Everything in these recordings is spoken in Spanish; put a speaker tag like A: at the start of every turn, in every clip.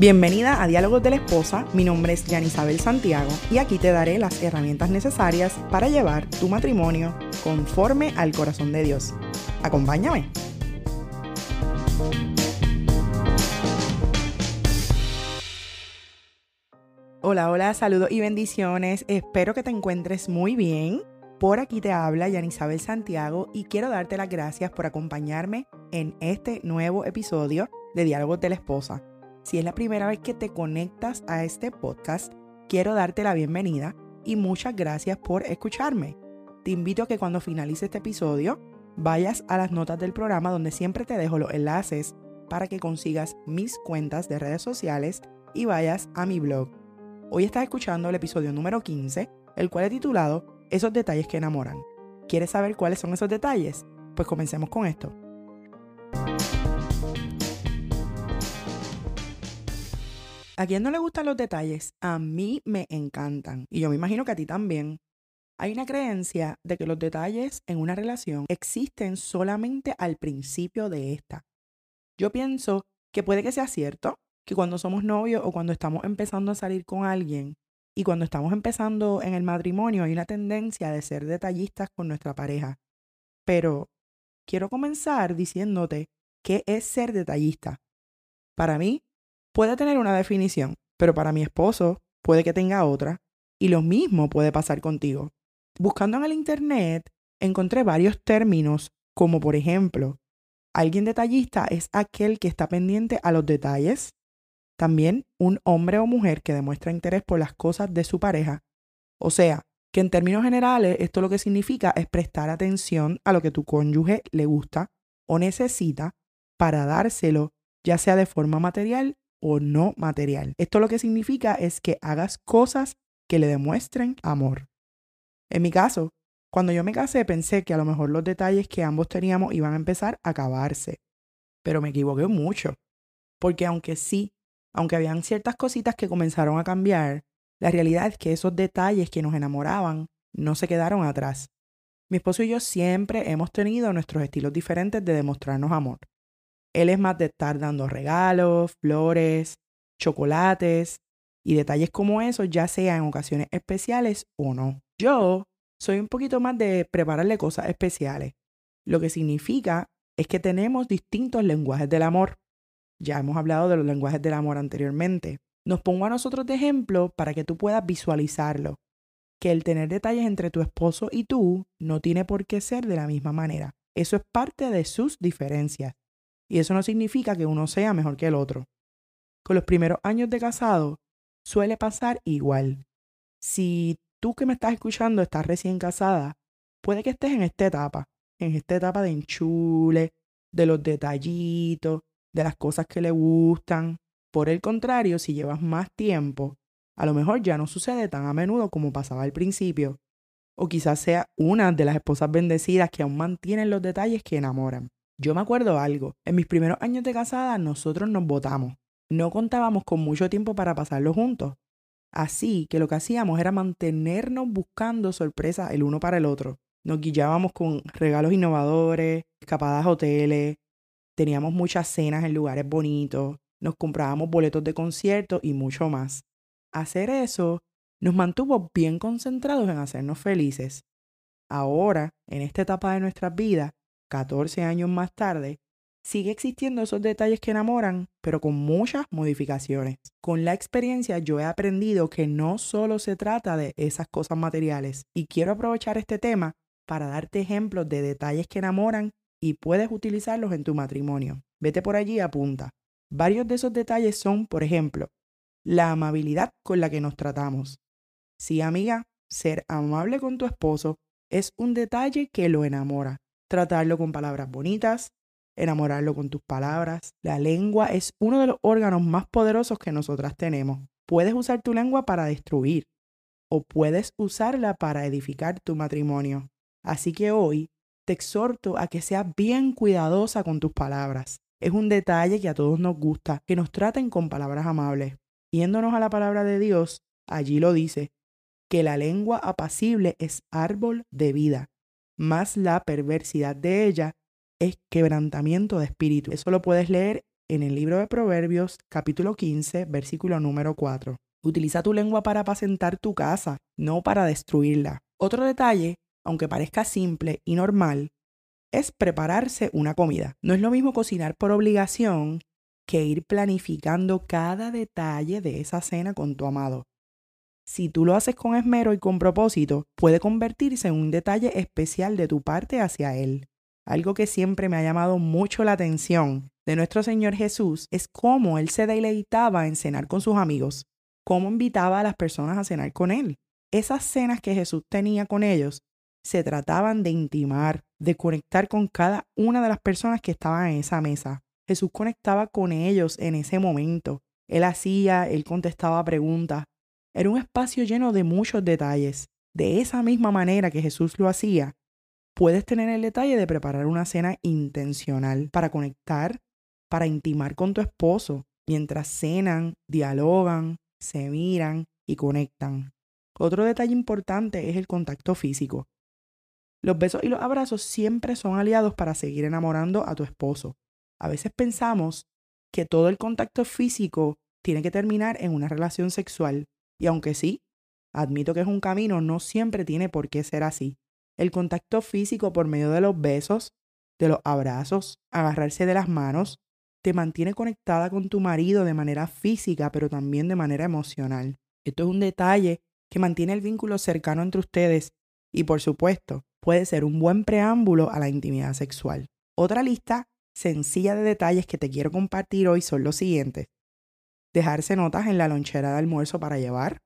A: Bienvenida a Diálogos de la Esposa, mi nombre es Yanisabel Santiago y aquí te daré las herramientas necesarias para llevar tu matrimonio conforme al corazón de Dios. Acompáñame. Hola, hola, saludos y bendiciones. Espero que te encuentres muy bien. Por aquí te habla Yanisabel Santiago y quiero darte las gracias por acompañarme en este nuevo episodio de Diálogos de la Esposa. Si es la primera vez que te conectas a este podcast, quiero darte la bienvenida y muchas gracias por escucharme. Te invito a que cuando finalice este episodio vayas a las notas del programa donde siempre te dejo los enlaces para que consigas mis cuentas de redes sociales y vayas a mi blog. Hoy estás escuchando el episodio número 15, el cual he titulado Esos detalles que enamoran. ¿Quieres saber cuáles son esos detalles? Pues comencemos con esto. ¿A quién no le gustan los detalles? A mí me encantan. Y yo me imagino que a ti también. Hay una creencia de que los detalles en una relación existen solamente al principio de esta. Yo pienso que puede que sea cierto, que cuando somos novios o cuando estamos empezando a salir con alguien y cuando estamos empezando en el matrimonio hay una tendencia de ser detallistas con nuestra pareja. Pero quiero comenzar diciéndote qué es ser detallista. Para mí, puede tener una definición, pero para mi esposo puede que tenga otra, y lo mismo puede pasar contigo. Buscando en el Internet, encontré varios términos, como por ejemplo, alguien detallista es aquel que está pendiente a los detalles. También un hombre o mujer que demuestra interés por las cosas de su pareja. O sea, que en términos generales esto lo que significa es prestar atención a lo que tu cónyuge le gusta o necesita para dárselo, ya sea de forma material o no material. Esto lo que significa es que hagas cosas que le demuestren amor. En mi caso, cuando yo me casé pensé que a lo mejor los detalles que ambos teníamos iban a empezar a acabarse, pero me equivoqué mucho, porque aunque sí, aunque habían ciertas cositas que comenzaron a cambiar, la realidad es que esos detalles que nos enamoraban no se quedaron atrás. Mi esposo y yo siempre hemos tenido nuestros estilos diferentes de demostrarnos amor. Él es más de estar dando regalos, flores, chocolates y detalles como esos, ya sea en ocasiones especiales o no. Yo soy un poquito más de prepararle cosas especiales, lo que significa es que tenemos distintos lenguajes del amor. Ya hemos hablado de los lenguajes del amor anteriormente. Nos pongo a nosotros de ejemplo para que tú puedas visualizarlo, que el tener detalles entre tu esposo y tú no tiene por qué ser de la misma manera. Eso es parte de sus diferencias. Y eso no significa que uno sea mejor que el otro. Con los primeros años de casado suele pasar igual. Si tú que me estás escuchando estás recién casada, puede que estés en esta etapa, en esta etapa de enchule, de los detallitos, de las cosas que le gustan. Por el contrario, si llevas más tiempo, a lo mejor ya no sucede tan a menudo como pasaba al principio. O quizás sea una de las esposas bendecidas que aún mantienen los detalles que enamoran. Yo me acuerdo algo. En mis primeros años de casada, nosotros nos votamos. No contábamos con mucho tiempo para pasarlo juntos. Así que lo que hacíamos era mantenernos buscando sorpresas el uno para el otro. Nos guiábamos con regalos innovadores, escapadas a hoteles, teníamos muchas cenas en lugares bonitos, nos comprábamos boletos de conciertos y mucho más. Hacer eso nos mantuvo bien concentrados en hacernos felices. Ahora, en esta etapa de nuestras vidas, 14 años más tarde, sigue existiendo esos detalles que enamoran, pero con muchas modificaciones. Con la experiencia yo he aprendido que no solo se trata de esas cosas materiales y quiero aprovechar este tema para darte ejemplos de detalles que enamoran y puedes utilizarlos en tu matrimonio. Vete por allí y apunta. Varios de esos detalles son, por ejemplo, la amabilidad con la que nos tratamos. Sí, amiga, ser amable con tu esposo es un detalle que lo enamora tratarlo con palabras bonitas, enamorarlo con tus palabras. La lengua es uno de los órganos más poderosos que nosotras tenemos. Puedes usar tu lengua para destruir o puedes usarla para edificar tu matrimonio. Así que hoy te exhorto a que seas bien cuidadosa con tus palabras. Es un detalle que a todos nos gusta, que nos traten con palabras amables. Yéndonos a la palabra de Dios, allí lo dice, que la lengua apacible es árbol de vida más la perversidad de ella es quebrantamiento de espíritu. Eso lo puedes leer en el libro de Proverbios capítulo 15, versículo número 4. Utiliza tu lengua para apacentar tu casa, no para destruirla. Otro detalle, aunque parezca simple y normal, es prepararse una comida. No es lo mismo cocinar por obligación que ir planificando cada detalle de esa cena con tu amado. Si tú lo haces con esmero y con propósito, puede convertirse en un detalle especial de tu parte hacia Él. Algo que siempre me ha llamado mucho la atención de nuestro Señor Jesús es cómo Él se deleitaba en cenar con sus amigos, cómo invitaba a las personas a cenar con Él. Esas cenas que Jesús tenía con ellos se trataban de intimar, de conectar con cada una de las personas que estaban en esa mesa. Jesús conectaba con ellos en ese momento. Él hacía, él contestaba preguntas. Era un espacio lleno de muchos detalles. De esa misma manera que Jesús lo hacía, puedes tener el detalle de preparar una cena intencional para conectar, para intimar con tu esposo, mientras cenan, dialogan, se miran y conectan. Otro detalle importante es el contacto físico. Los besos y los abrazos siempre son aliados para seguir enamorando a tu esposo. A veces pensamos que todo el contacto físico tiene que terminar en una relación sexual, y aunque sí, admito que es un camino, no siempre tiene por qué ser así. El contacto físico por medio de los besos, de los abrazos, agarrarse de las manos, te mantiene conectada con tu marido de manera física, pero también de manera emocional. Esto es un detalle que mantiene el vínculo cercano entre ustedes y, por supuesto, puede ser un buen preámbulo a la intimidad sexual. Otra lista sencilla de detalles que te quiero compartir hoy son los siguientes. Dejarse notas en la lonchera de almuerzo para llevar,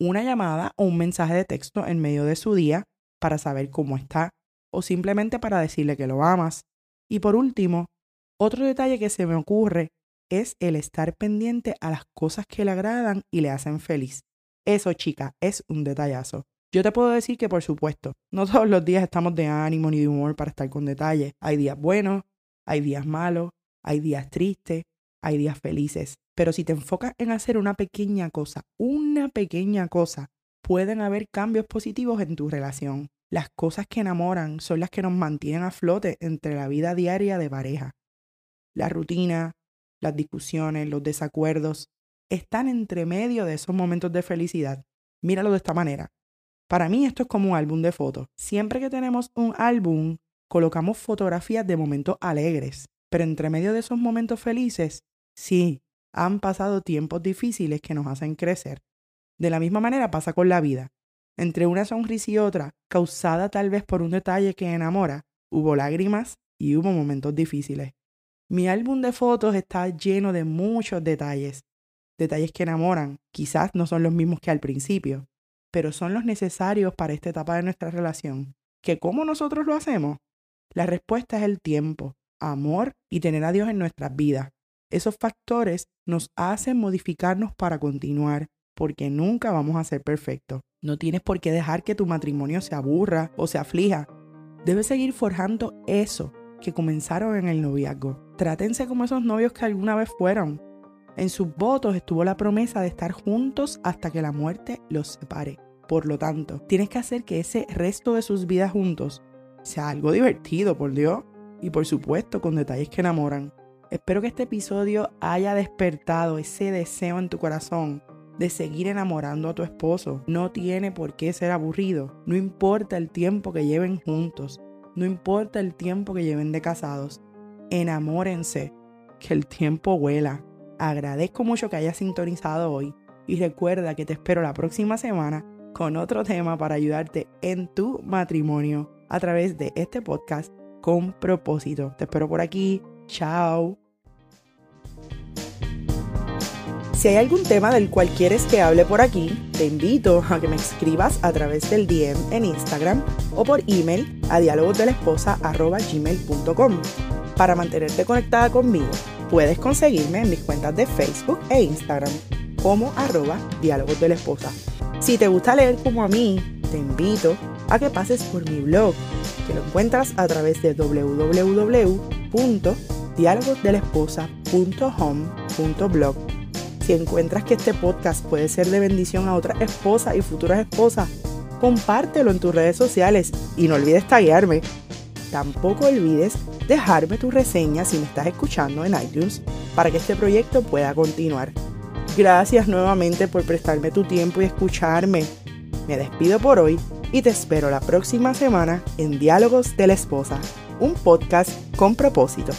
A: una llamada o un mensaje de texto en medio de su día para saber cómo está o simplemente para decirle que lo amas. Y por último, otro detalle que se me ocurre es el estar pendiente a las cosas que le agradan y le hacen feliz. Eso, chica, es un detallazo. Yo te puedo decir que, por supuesto, no todos los días estamos de ánimo ni de humor para estar con detalles. Hay días buenos, hay días malos, hay días tristes, hay días felices. Pero si te enfocas en hacer una pequeña cosa, una pequeña cosa, pueden haber cambios positivos en tu relación. Las cosas que enamoran son las que nos mantienen a flote entre la vida diaria de pareja. La rutina, las discusiones, los desacuerdos, están entre medio de esos momentos de felicidad. Míralo de esta manera. Para mí esto es como un álbum de fotos. Siempre que tenemos un álbum, colocamos fotografías de momentos alegres, pero entre medio de esos momentos felices, sí, han pasado tiempos difíciles que nos hacen crecer. De la misma manera pasa con la vida. Entre una sonrisa y otra, causada tal vez por un detalle que enamora, hubo lágrimas y hubo momentos difíciles. Mi álbum de fotos está lleno de muchos detalles, detalles que enamoran, quizás no son los mismos que al principio, pero son los necesarios para esta etapa de nuestra relación. ¿Que cómo nosotros lo hacemos? La respuesta es el tiempo, amor y tener a Dios en nuestras vidas. Esos factores nos hacen modificarnos para continuar, porque nunca vamos a ser perfectos. No tienes por qué dejar que tu matrimonio se aburra o se aflija. Debes seguir forjando eso que comenzaron en el noviazgo. Trátense como esos novios que alguna vez fueron. En sus votos estuvo la promesa de estar juntos hasta que la muerte los separe. Por lo tanto, tienes que hacer que ese resto de sus vidas juntos sea algo divertido, por Dios, y por supuesto con detalles que enamoran. Espero que este episodio haya despertado ese deseo en tu corazón de seguir enamorando a tu esposo. No tiene por qué ser aburrido. No importa el tiempo que lleven juntos. No importa el tiempo que lleven de casados. Enamórense. Que el tiempo vuela. Agradezco mucho que hayas sintonizado hoy y recuerda que te espero la próxima semana con otro tema para ayudarte en tu matrimonio a través de este podcast con propósito. Te espero por aquí. Chao. Si hay algún tema del cual quieres que hable por aquí, te invito a que me escribas a través del DM en Instagram o por email a dialogosdelesposa.gmail.com para mantenerte conectada conmigo Puedes conseguirme en mis cuentas de Facebook e Instagram como arroba diálogos de esposa. Si te gusta leer como a mí, te invito a que pases por mi blog, que lo encuentras a través de www.dialogosdelesposa.home.blog. Si encuentras que este podcast puede ser de bendición a otras esposas y futuras esposas, compártelo en tus redes sociales y no olvides taguearme tampoco olvides dejarme tu reseña si me estás escuchando en iTunes para que este proyecto pueda continuar. Gracias nuevamente por prestarme tu tiempo y escucharme. Me despido por hoy y te espero la próxima semana en Diálogos de la Esposa, un podcast con propósito.